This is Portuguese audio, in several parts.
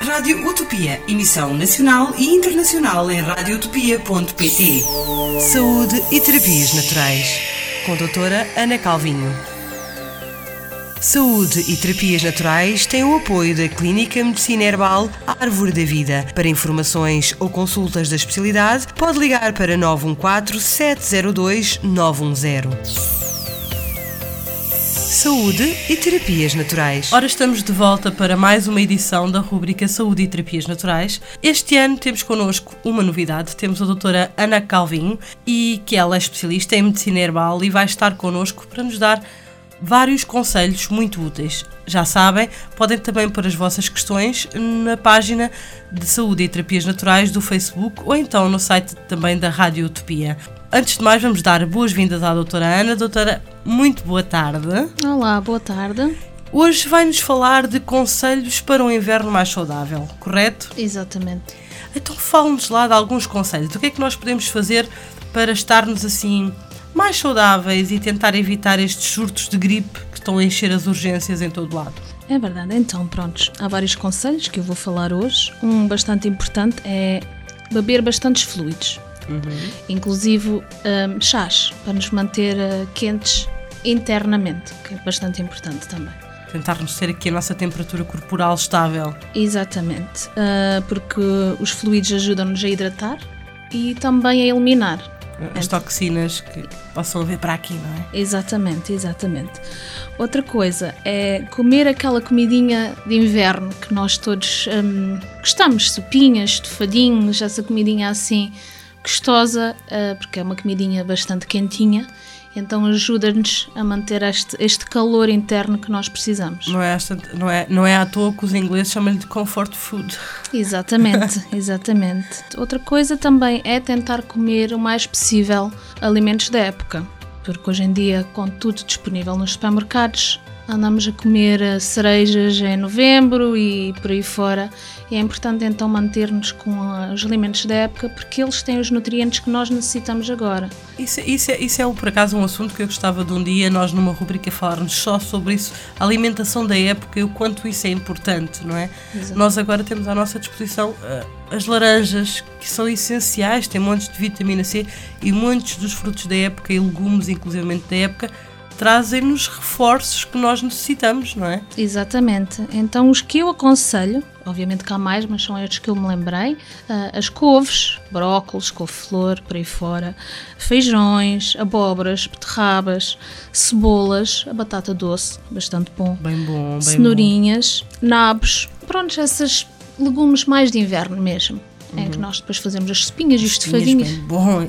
Rádio Utopia, emissão nacional e internacional em radioutopia.pt. Saúde e terapias naturais. Com a doutora Ana Calvinho. Saúde e terapias naturais têm o apoio da Clínica Medicina Herbal Árvore da Vida. Para informações ou consultas da especialidade, pode ligar para 914 702 910. Saúde e Terapias Naturais. Ora, estamos de volta para mais uma edição da rubrica Saúde e Terapias Naturais. Este ano temos connosco uma novidade. Temos a doutora Ana Calvinho, e que ela é especialista em medicina herbal e vai estar connosco para nos dar vários conselhos muito úteis. Já sabem, podem também pôr as vossas questões na página de Saúde e Terapias Naturais do Facebook ou então no site também da Rádio Utopia. Antes de mais, vamos dar boas-vindas à doutora Ana. Doutora, muito boa tarde. Olá, boa tarde. Hoje vai-nos falar de conselhos para um inverno mais saudável, correto? Exatamente. Então fale-nos lá de alguns conselhos. O que é que nós podemos fazer para estarmos assim mais saudáveis e tentar evitar estes surtos de gripe que estão a encher as urgências em todo lado? É verdade. Então, prontos, há vários conselhos que eu vou falar hoje. Um bastante importante é beber bastantes fluidos. Uhum. Inclusive um, chás, para nos manter uh, quentes internamente, que é bastante importante também. Tentarmos ter aqui a nossa temperatura corporal estável. Exatamente, uh, porque os fluidos ajudam-nos a hidratar e também a eliminar as toxinas que possam haver para aqui, não é? Exatamente, exatamente. Outra coisa é comer aquela comidinha de inverno que nós todos hum, gostamos, sopinhas, estofadinhos, essa comidinha assim gostosa, uh, porque é uma comidinha bastante quentinha, então ajuda-nos a manter este, este calor interno que nós precisamos. Não é, esta, não, é, não é à toa que os ingleses chamam-lhe de comfort food. Exatamente, exatamente. Outra coisa também é tentar comer o mais possível alimentos da época, porque hoje em dia, com tudo disponível nos supermercados, andamos a comer eh, cerejas em novembro e por aí fora. E é importante então manter-nos com eh, os alimentos da época porque eles têm os nutrientes que nós necessitamos agora. Isso, isso, é, isso é por acaso um assunto que eu gostava de um dia nós numa rubrica falarmos só sobre isso, a alimentação da época e o quanto isso é importante, não é? Exato. Nós agora temos à nossa disposição uh, as laranjas, que são essenciais, têm montes de vitamina C e muitos dos frutos da época e legumes, inclusivamente da época, trazem-nos reforços que nós necessitamos, não é? Exatamente. Então, os que eu aconselho, obviamente que há mais, mas são estes que eu me lembrei: uh, as couves, brócolis, couve-flor, por aí fora, feijões, abóboras, beterrabas, cebolas, a batata doce, bastante bom, bem bom, bem cenourinhas, bom. nabos, pronto, esses legumes mais de inverno mesmo. Uhum. Em que nós depois fazemos as sopinhas e os estofadinhos. Bom.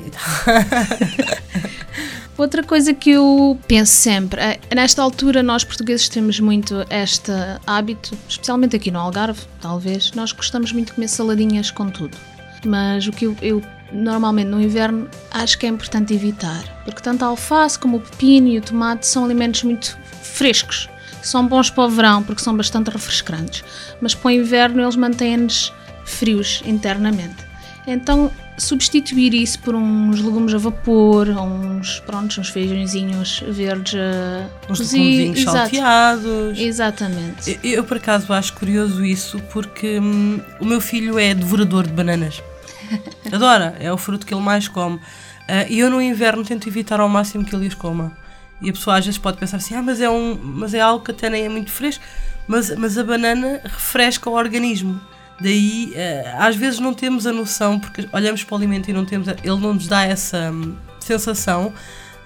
Outra coisa que eu penso sempre, é, nesta altura nós portugueses temos muito este hábito, especialmente aqui no Algarve, talvez, nós gostamos muito de comer saladinhas com tudo. Mas o que eu, eu normalmente no inverno acho que é importante evitar, porque tanto a alface como o pepino e o tomate são alimentos muito frescos. São bons para o verão porque são bastante refrescantes, mas para o inverno eles mantêm-nos frios internamente. Então substituir isso por uns legumes a vapor, uns, pronto, uns feijõezinhos verdes uns cozidos. salteados. Exatamente. Eu, eu, por acaso acho curioso isso porque hum, o meu filho é devorador de bananas. Adora, é o fruto que ele mais come. Uh, e eu no inverno tento evitar ao máximo que ele os coma. E a pessoa às vezes pode pensar assim, ah, mas é, um, mas é algo que até nem é muito fresco. Mas, mas a banana refresca o organismo. Daí, eh, às vezes não temos a noção, porque olhamos para o alimento e não temos, ele não nos dá essa hum, sensação,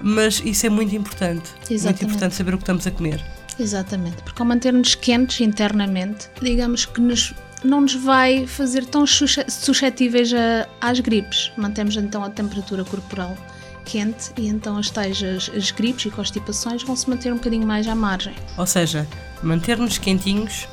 mas isso é muito importante. Exatamente. Muito importante saber o que estamos a comer. Exatamente, porque ao manter-nos quentes internamente, digamos que nos, não nos vai fazer tão suscetíveis a, às gripes. Mantemos então a temperatura corporal quente e então as tais as, as gripes e constipações vão se manter um bocadinho mais à margem. Ou seja, manter-nos quentinhos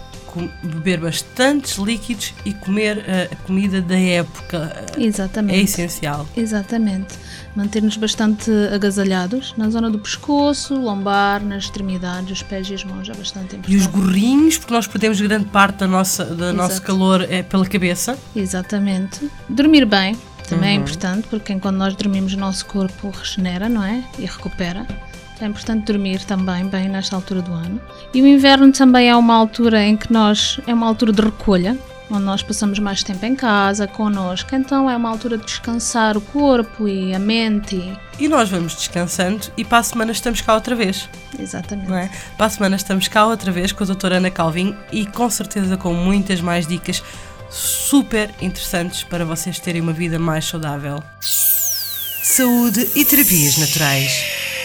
beber bastantes líquidos e comer a comida da época. Exatamente. É essencial. Exatamente. Manter-nos bastante agasalhados na zona do pescoço, lombar, nas extremidades, os pés e as mãos é bastante importante. E os gorrinhos, porque nós perdemos grande parte da nossa, do nosso calor é pela cabeça. Exatamente. Dormir bem também é uhum. é importante, porque quando nós dormimos o nosso corpo regenera, não é? E recupera. É importante dormir também bem nesta altura do ano. E o inverno também é uma altura em que nós é uma altura de recolha. onde nós passamos mais tempo em casa, connosco. Então é uma altura de descansar o corpo e a mente. E nós vamos descansando e para a semana estamos cá outra vez. Exatamente. Não é? Para a semana estamos cá outra vez com a doutora Ana Calvin e com certeza com muitas mais dicas super interessantes para vocês terem uma vida mais saudável. Saúde e terapias naturais.